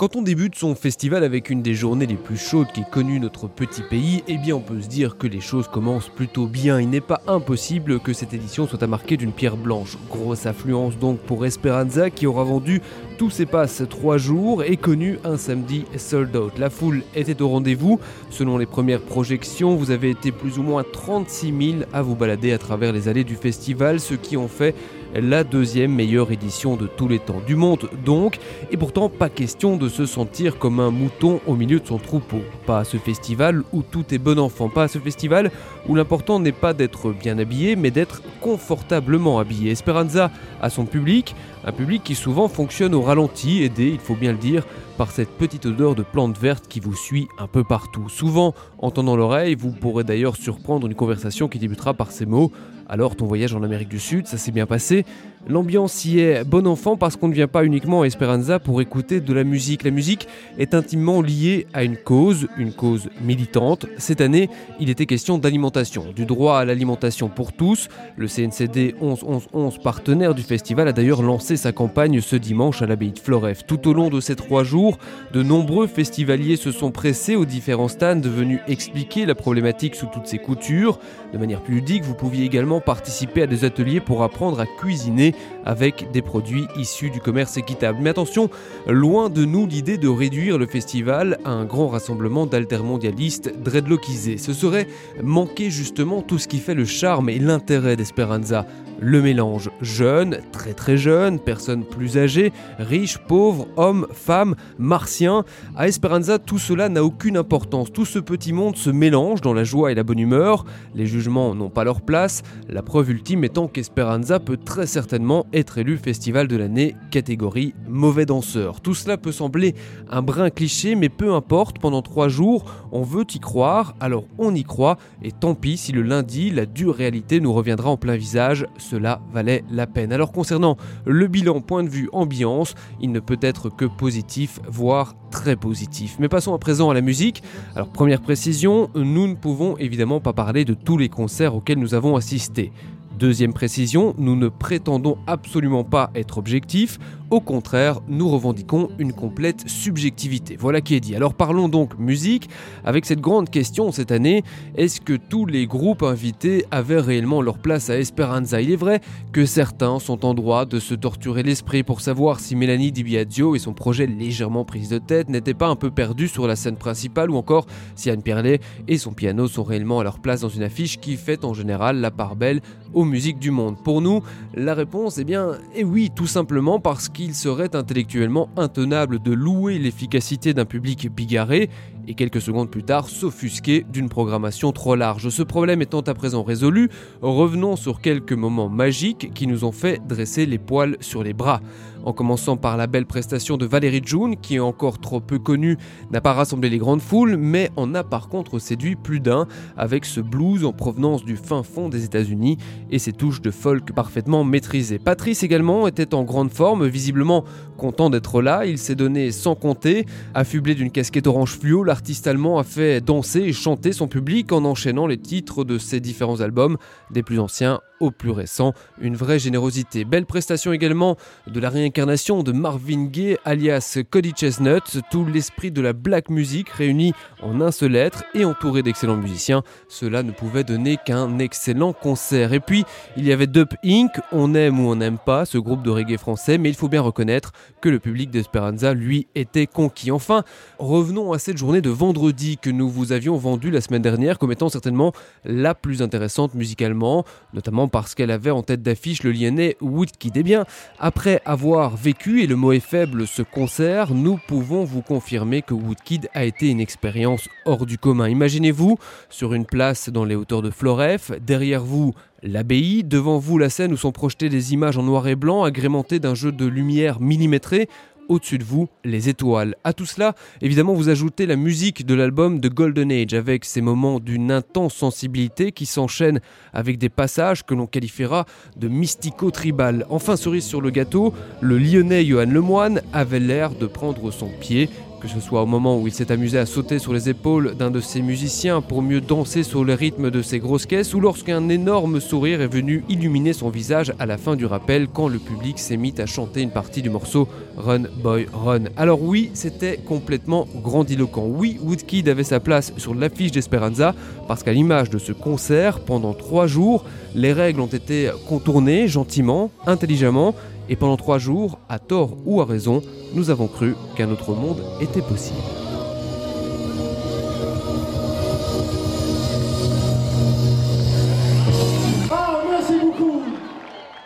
Quand on débute son festival avec une des journées les plus chaudes qui est connue notre petit pays, eh bien on peut se dire que les choses commencent plutôt bien. Il n'est pas impossible que cette édition soit à marquer d'une pierre blanche. Grosse affluence donc pour Esperanza qui aura vendu tous ses passes trois jours et connu un samedi sold out. La foule était au rendez-vous. Selon les premières projections, vous avez été plus ou moins 36 000 à vous balader à travers les allées du festival, ce qui en fait la deuxième meilleure édition de tous les temps. Du monde donc, et pourtant pas question de se sentir comme un mouton au milieu de son troupeau. Pas à ce festival où tout est bon enfant, pas à ce festival où l'important n'est pas d'être bien habillé, mais d'être confortablement habillé. Esperanza a son public, un public qui souvent fonctionne au ralenti, aidé, il faut bien le dire, par cette petite odeur de plante verte qui vous suit un peu partout. Souvent, en tendant l'oreille, vous pourrez d'ailleurs surprendre une conversation qui débutera par ces mots alors ton voyage en Amérique du Sud, ça s'est bien passé. L'ambiance y est bon enfant parce qu'on ne vient pas uniquement à Esperanza pour écouter de la musique. La musique est intimement liée à une cause, une cause militante. Cette année, il était question d'alimentation, du droit à l'alimentation pour tous. Le CNCD 1111 partenaire du festival, a d'ailleurs lancé sa campagne ce dimanche à l'abbaye de Floref. Tout au long de ces trois jours, de nombreux festivaliers se sont pressés aux différents stands venus expliquer la problématique sous toutes ses coutures. De manière plus ludique, vous pouviez également participer à des ateliers pour apprendre à cuisiner avec des produits issus du commerce équitable. Mais attention, loin de nous l'idée de réduire le festival à un grand rassemblement d'altermondialistes dreadlockisés. Ce serait manquer justement tout ce qui fait le charme et l'intérêt d'Esperanza. Le mélange jeune, très très jeune, personnes plus âgées, riches, pauvres, hommes, femmes, martiens. À Esperanza, tout cela n'a aucune importance. Tout ce petit monde se mélange dans la joie et la bonne humeur. Les jugements n'ont pas leur place. La preuve ultime étant qu'Esperanza peut très certainement être élu festival de l'année catégorie mauvais danseur. Tout cela peut sembler un brin cliché, mais peu importe, pendant trois jours, on veut y croire, alors on y croit, et tant pis si le lundi, la dure réalité nous reviendra en plein visage cela valait la peine. Alors concernant le bilan point de vue ambiance, il ne peut être que positif, voire très positif. Mais passons à présent à la musique. Alors première précision, nous ne pouvons évidemment pas parler de tous les concerts auxquels nous avons assisté. Deuxième précision, nous ne prétendons absolument pas être objectifs, au contraire, nous revendiquons une complète subjectivité. Voilà qui est dit. Alors parlons donc musique, avec cette grande question cette année, est-ce que tous les groupes invités avaient réellement leur place à Esperanza? Il est vrai que certains sont en droit de se torturer l'esprit pour savoir si Mélanie Di Biagio et son projet légèrement prise de tête n'étaient pas un peu perdus sur la scène principale, ou encore si Anne Pierlet et son piano sont réellement à leur place dans une affiche qui fait en général la part belle aux musiques du monde. Pour nous, la réponse est bien, et eh oui, tout simplement parce qu'il serait intellectuellement intenable de louer l'efficacité d'un public bigarré et quelques secondes plus tard s'offusquer d'une programmation trop large. Ce problème étant à présent résolu, revenons sur quelques moments magiques qui nous ont fait dresser les poils sur les bras. En commençant par la belle prestation de Valérie June, qui est encore trop peu connue, n'a pas rassemblé les grandes foules, mais en a par contre séduit plus d'un avec ce blues en provenance du fin fond des États-Unis et ses touches de folk parfaitement maîtrisées. Patrice également était en grande forme, visiblement content d'être là, il s'est donné sans compter, affublé d'une casquette orange fluo, l'artiste allemand a fait danser et chanter son public en enchaînant les titres de ses différents albums, des plus anciens au plus récent. Une vraie générosité. Belle prestation également de la réincarnation de Marvin Gaye alias Cody Chestnut, tout l'esprit de la black music réuni en un seul être et entouré d'excellents musiciens. Cela ne pouvait donner qu'un excellent concert. Et puis, il y avait Dub Inc., on aime ou on n'aime pas ce groupe de reggae français, mais il faut bien reconnaître que le public d'Esperanza, lui, était conquis. Enfin, revenons à cette journée de vendredi que nous vous avions vendue la semaine dernière comme étant certainement la plus intéressante musicalement, notamment parce qu'elle avait en tête d'affiche le lyonnais Woodkid. Eh bien, après avoir vécu, et le mot est faible, ce concert, nous pouvons vous confirmer que Woodkid a été une expérience hors du commun. Imaginez-vous sur une place dans les hauteurs de Floref, derrière vous l'abbaye, devant vous la scène où sont projetées des images en noir et blanc agrémentées d'un jeu de lumière millimétré au-dessus de vous les étoiles. À tout cela, évidemment, vous ajoutez la musique de l'album de Golden Age avec ces moments d'une intense sensibilité qui s'enchaînent avec des passages que l'on qualifiera de mystico-tribal. Enfin, cerise sur le gâteau, le lyonnais Johan Lemoine avait l'air de prendre son pied que ce soit au moment où il s'est amusé à sauter sur les épaules d'un de ses musiciens pour mieux danser sur le rythme de ses grosses caisses, ou lorsqu'un énorme sourire est venu illuminer son visage à la fin du rappel quand le public s'est mis à chanter une partie du morceau Run Boy Run. Alors oui, c'était complètement grandiloquent. Oui, Woodkid avait sa place sur l'affiche d'Esperanza, parce qu'à l'image de ce concert, pendant trois jours, les règles ont été contournées gentiment, intelligemment, et pendant trois jours, à tort ou à raison, nous avons cru qu'un autre monde était possible.